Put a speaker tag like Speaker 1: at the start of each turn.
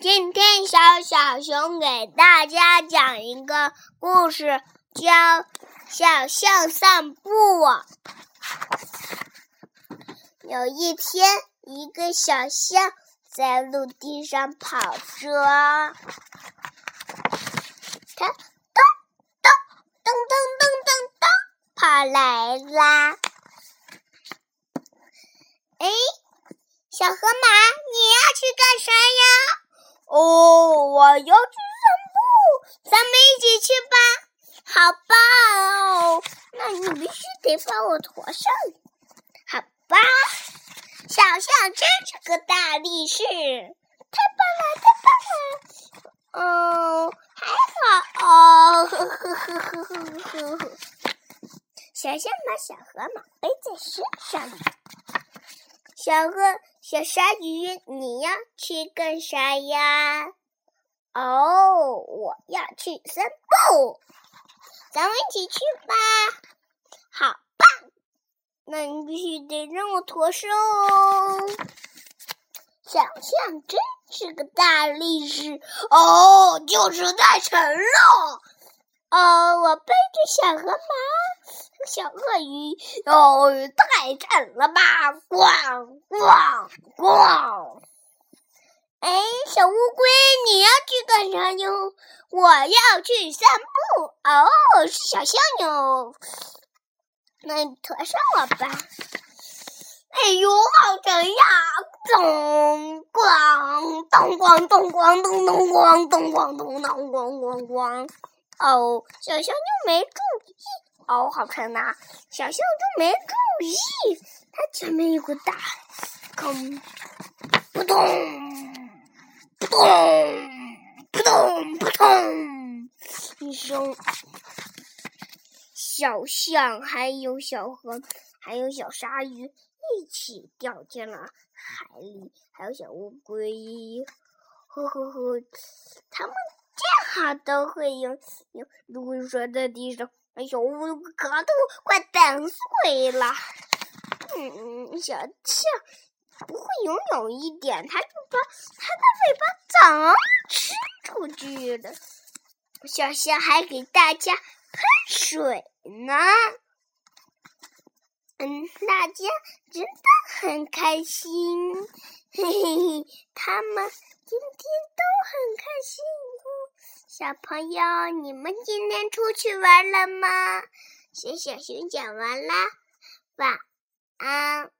Speaker 1: 今天小小熊给大家讲一个故事，叫《小象散步》。有一天，一个小象在陆地上跑着，它咚咚咚咚咚咚咚跑来啦！哎，小河马，你要去干啥呀？
Speaker 2: 哦，我要去散
Speaker 1: 步，咱们一起去吧。好棒哦！那你必须得放我驮上。好吧，小象真是个大力士，太棒了，太棒了。哦，还好哦。呵呵呵呵呵呵。小象把小河马背在身上。小河。小鲨鱼，你要去干啥呀？哦，我要去散步，咱们一起去吧。好棒！那你必须得让我驮上哦。小象真是个大力士哦，就是太沉了。哦，我背着小河马、小鳄鱼，哦，太沉了吧！咣咣咣！哎，小乌龟，你要去干啥哟？我要去散步。哦，是小象哟。那你驮上我吧。哎呦，好沉呀！咚咣咚咣咚咣咚咚咣咚咣咚咚咣咣咣。哦，小象就没注意，哦，好看呐！小象就没注意，它前面有个大坑，扑通，扑通，扑通，扑通一声，小象还有小河，还有小鲨鱼一起掉进了海里，还有小乌龟，呵呵呵，他们。见好都会有有如说在地上，哎呦，我可都快等碎了。嗯，小象不会游泳一点，它就把它的尾巴早吃出去了。小象还给大家喷水呢。嗯，大家真的很开心，嘿嘿嘿，他们今天。小朋友，你们今天出去玩了吗？小小熊讲完啦，晚安。